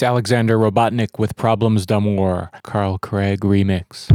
It's Alexander Robotnick with Problèmes d'Amour, Carl Craig remix.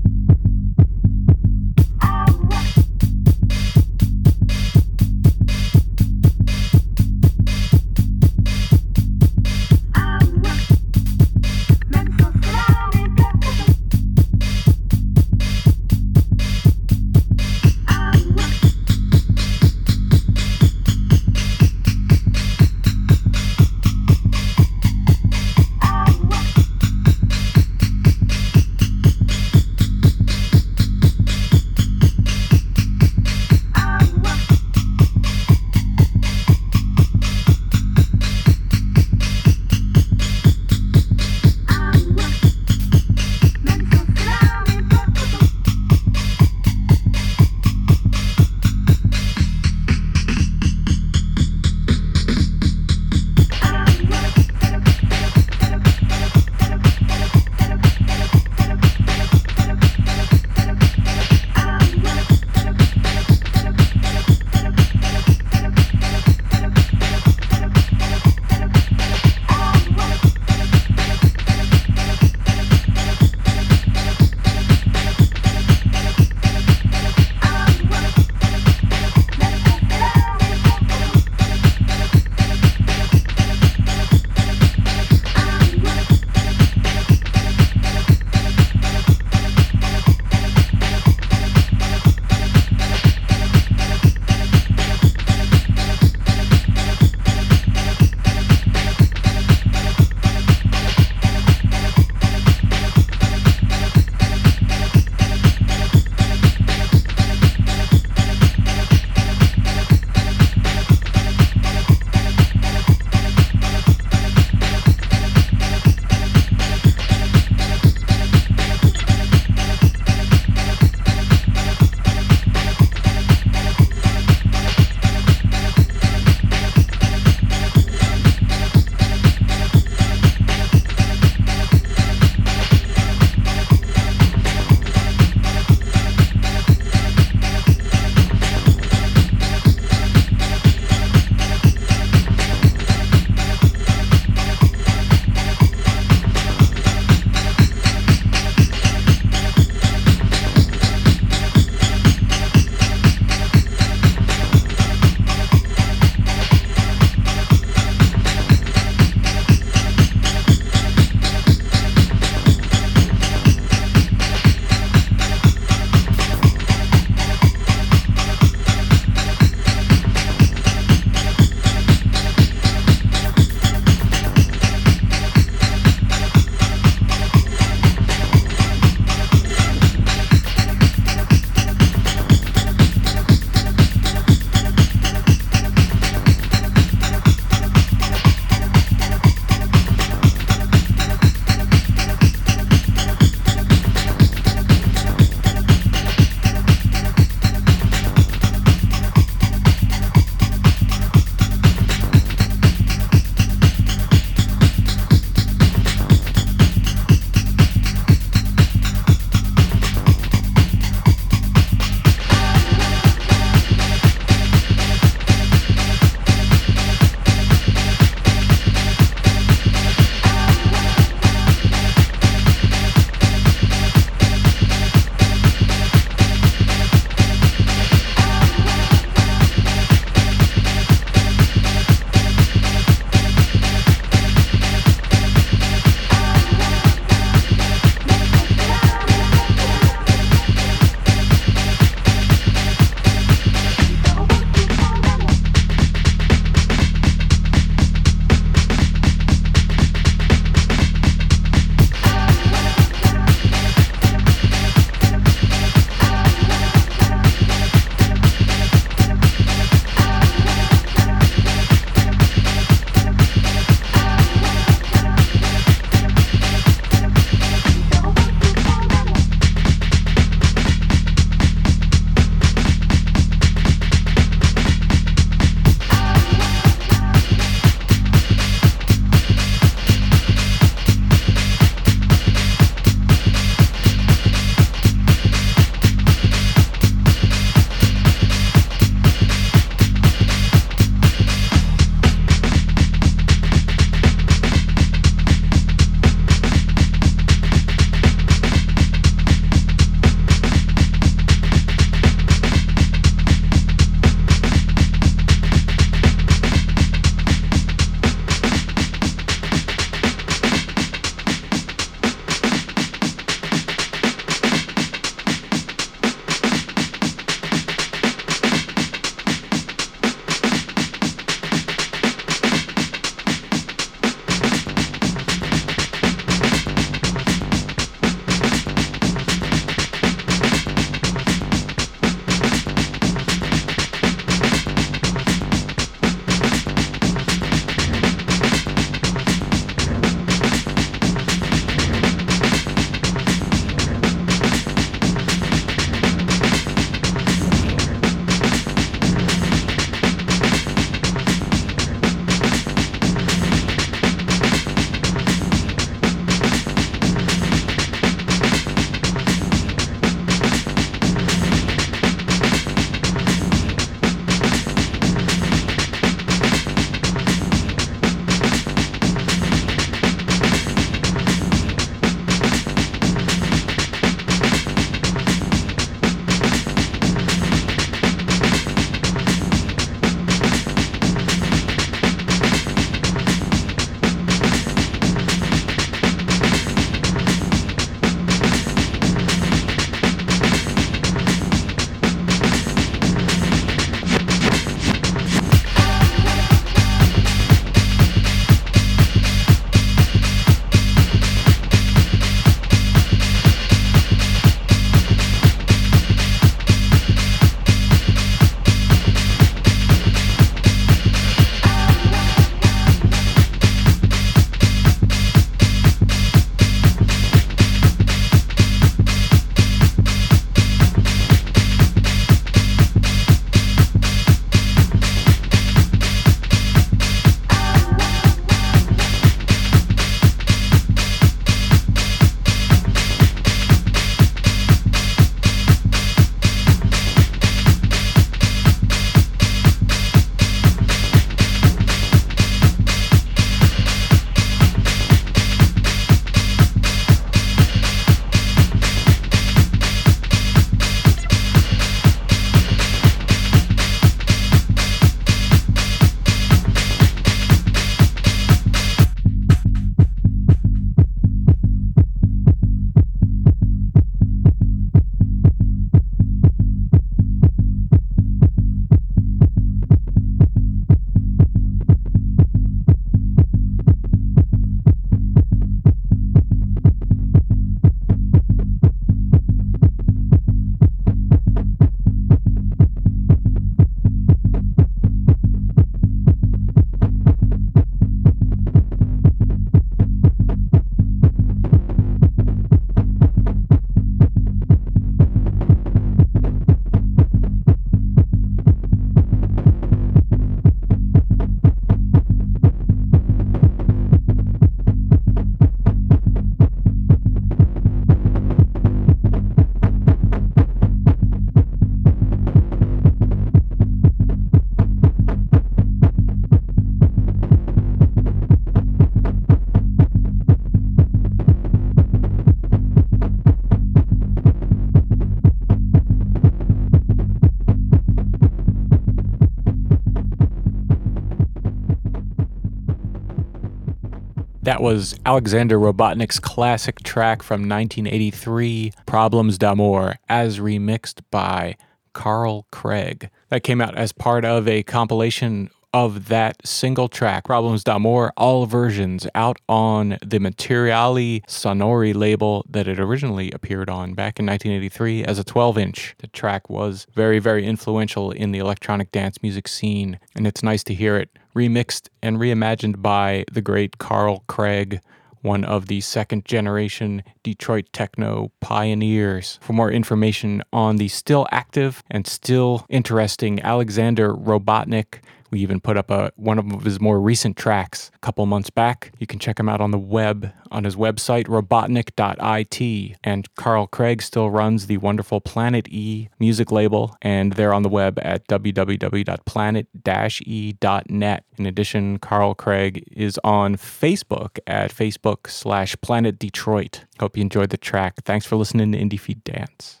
That was Alexander Robotnick's classic track from 1983, Problèmes d'Amour, as remixed by Carl Craig. That came out as part of a compilation of that single track, Problèmes d'Amour, all versions out on the Materiali Sonori label that it originally appeared on back in 1983 as a 12 inch. The track was very, very influential in the electronic dance music scene, and it's nice to hear it remixed and reimagined by the great Carl Craig one of the second generation Detroit techno pioneers. For more information on the still active and still interesting Alexander Robotnick, we even put up a one of his more recent tracks a couple months back. You can check him out on the web on his website robotnik.it. And Carl Craig still runs the wonderful Planet E music label, and they're on the web at www.planet-e.net. In addition, Carl Craig is on Facebook at Facebook slash Planet Detroit. Hope you enjoyed the track. Thanks for listening to IndieFeed Dance.